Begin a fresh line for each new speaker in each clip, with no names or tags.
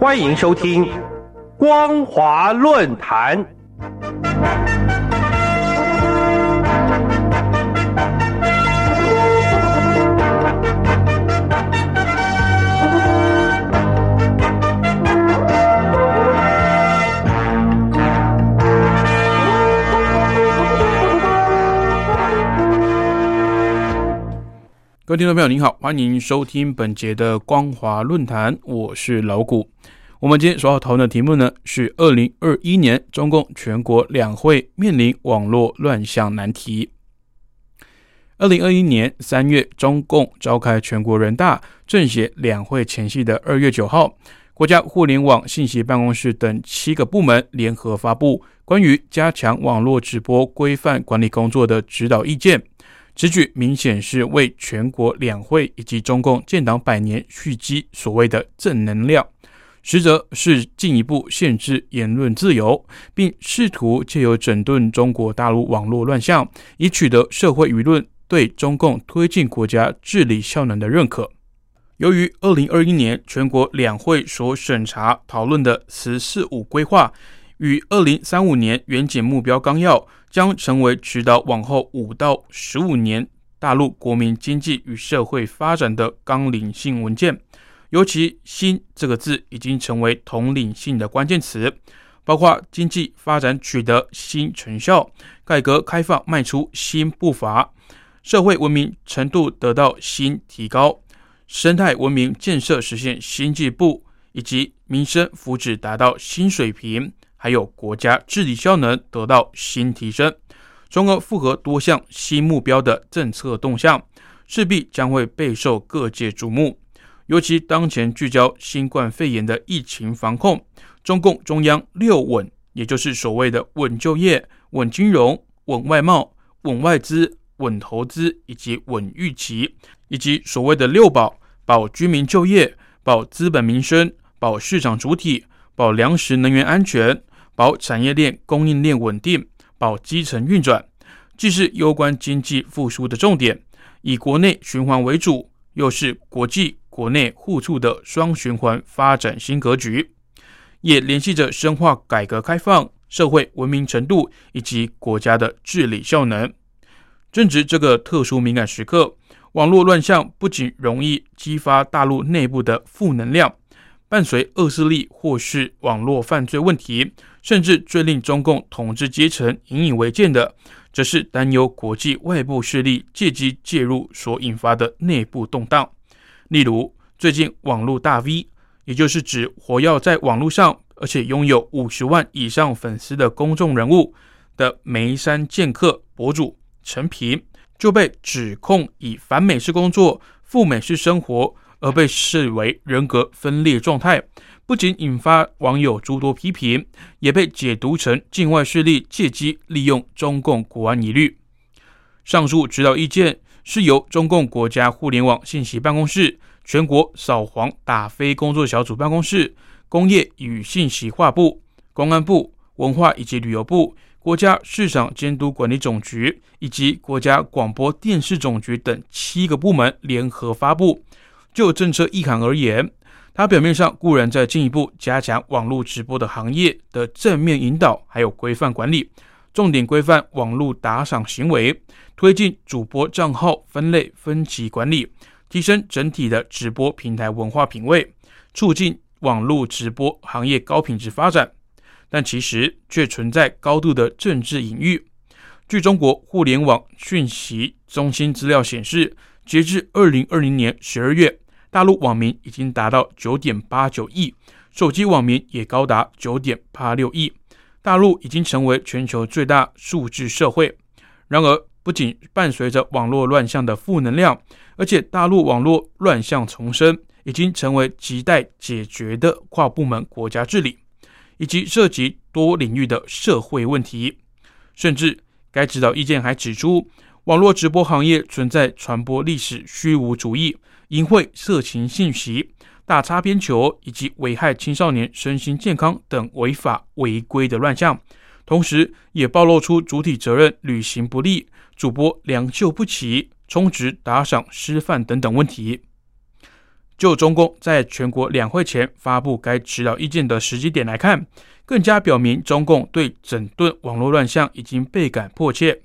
欢迎收听《光华论坛》。
各位听众朋友，您好，欢迎收听本节的光华论坛，我是老谷。我们今天所要讨论的题目呢，是二零二一年中共全国两会面临网络乱象难题。二零二一年三月，中共召开全国人大政协两会前夕的二月九号，国家互联网信息办公室等七个部门联合发布关于加强网络直播规范管理工作的指导意见。此举明显是为全国两会以及中共建党百年蓄积所谓的正能量，实则是进一步限制言论自由，并试图借由整顿中国大陆网络乱象，以取得社会舆论对中共推进国家治理效能的认可。由于二零二一年全国两会所审查讨论的“十四五”规划与二零三五年远景目标纲要。将成为指导往后五到十五年大陆国民经济与社会发展的纲领性文件。尤其“新”这个字已经成为统领性的关键词，包括经济发展取得新成效、改革开放迈出新步伐、社会文明程度得到新提高、生态文明建设实现新进步，以及民生福祉达到新水平。还有国家治理效能得到新提升，从而符合多项新目标的政策动向，势必将会备受各界瞩目。尤其当前聚焦新冠肺炎的疫情防控，中共中央六稳，也就是所谓的稳就业、稳金融、稳外贸、稳外资、稳投资以及稳预期，以及所谓的六保：保居民就业、保资本民生、保市场主体、保粮食能源安全。保产业链供应链稳定，保基层运转，既是攸关经济复苏的重点，以国内循环为主，又是国际国内互促的双循环发展新格局，也联系着深化改革开放、社会文明程度以及国家的治理效能。正值这个特殊敏感时刻，网络乱象不仅容易激发大陆内部的负能量。伴随恶势力或是网络犯罪问题，甚至最令中共统治阶层引以为戒的，则是担忧国际外部势力借机介入所引发的内部动荡。例如，最近网络大 V，也就是指活跃在网络上而且拥有五十万以上粉丝的公众人物的眉山剑客博主陈平，就被指控以反美式工作、赴美式生活。而被视为人格分裂状态，不仅引发网友诸多批评，也被解读成境外势力借机利用中共国安疑虑。上述指导意见是由中共国家互联网信息办公室、全国扫黄打非工作小组办公室、工业与信息化部、公安部、文化以及旅游部、国家市场监督管理总局以及国家广播电视总局等七个部门联合发布。就政策意涵而言，它表面上固然在进一步加强网络直播的行业的正面引导，还有规范管理，重点规范网络打赏行为，推进主播账号分类分级管理，提升整体的直播平台文化品位，促进网络直播行业高品质发展。但其实却存在高度的政治隐喻。据中国互联网讯息中心资料显示。截至二零二零年十二月，大陆网民已经达到九点八九亿，手机网民也高达九点八六亿。大陆已经成为全球最大数字社会。然而，不仅伴随着网络乱象的负能量，而且大陆网络乱象丛生，已经成为亟待解决的跨部门国家治理，以及涉及多领域的社会问题。甚至，该指导意见还指出。网络直播行业存在传播历史虚无主义、淫秽色情信息、大擦边球以及危害青少年身心健康等违法违规的乱象，同时也暴露出主体责任履行不力、主播良莠不齐、充值打赏失范等等问题。就中共在全国两会前发布该指导意见的时机点来看，更加表明中共对整顿网络乱象已经倍感迫切。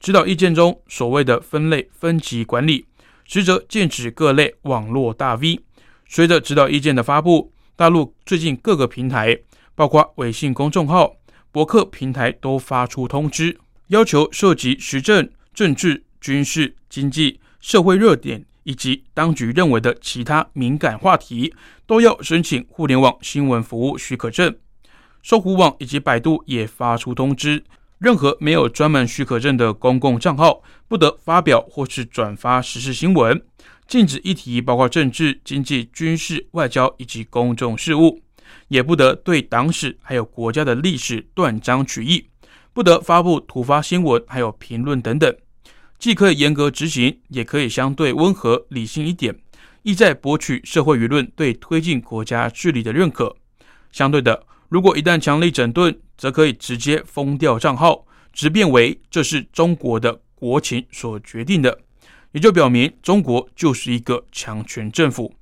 指导意见中所谓的分类分级管理，实则剑指各类网络大 V。随着指导意见的发布，大陆最近各个平台，包括微信公众号、博客平台，都发出通知，要求涉及时政、政治、军事、经济、社会热点以及当局认为的其他敏感话题，都要申请互联网新闻服务许可证。搜狐网以及百度也发出通知，任何没有专门许可证的公共账号，不得发表或是转发时事新闻。禁止议题包括政治、经济、军事、外交以及公众事务，也不得对党史还有国家的历史断章取义，不得发布突发新闻还有评论等等。既可以严格执行，也可以相对温和理性一点，意在博取社会舆论对推进国家治理的认可。相对的，如果一旦强力整顿，则可以直接封掉账号，直变为这是中国的国情所决定的。也就表明中国就是一个强权政府。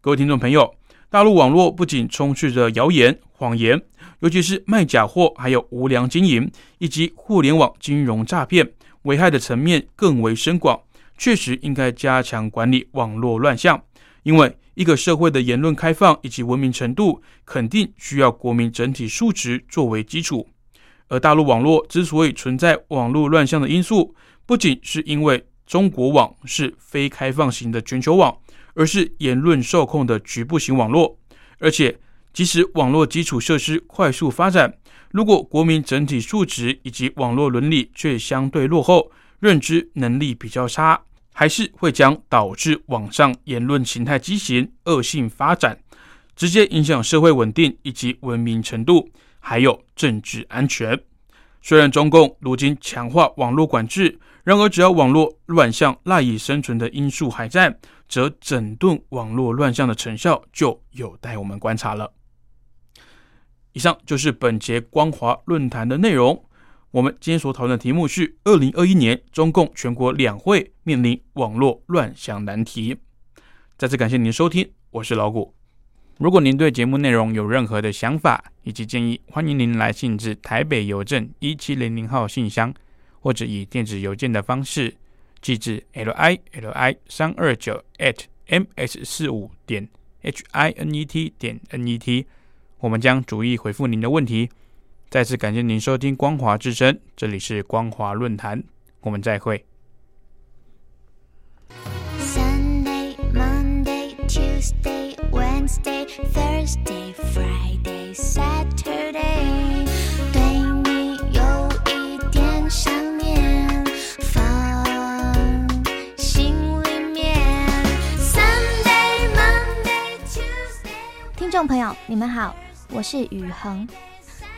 各位听众朋友，大陆网络不仅充斥着谣言、谎言，尤其是卖假货，还有无良经营以及互联网金融诈骗，危害的层面更为深广。确实应该加强管理网络乱象，因为一个社会的言论开放以及文明程度，肯定需要国民整体素质作为基础。而大陆网络之所以存在网络乱象的因素，不仅是因为中国网是非开放型的全球网，而是言论受控的局部型网络。而且，即使网络基础设施快速发展，如果国民整体素质以及网络伦理却相对落后，认知能力比较差，还是会将导致网上言论形态畸形、恶性发展，直接影响社会稳定以及文明程度，还有政治安全。虽然中共如今强化网络管制，然而只要网络乱象赖以生存的因素还在，则整顿网络乱象的成效就有待我们观察了。以上就是本节光华论坛的内容。我们今天所讨论的题目是：二零二一年中共全国两会面临网络乱象难题。再次感谢您的收听，我是老谷。如果您对节目内容有任何的想法以及建议，欢迎您来信至台北邮政一七零零号信箱，或者以电子邮件的方式寄至 l i l i 三二九 at m s 四五点 h i n e t 点 n e t，我们将逐一回复您的问题。再次感谢您收听光华之声，这里是光华论坛，我们再会。Sunday, Monday, Tuesday, Wednesday, Thursday, Friday, Saturday，对你有一点想念，放心里面。Sunday, Monday, Tuesday。听众朋友，你们好，我是雨恒。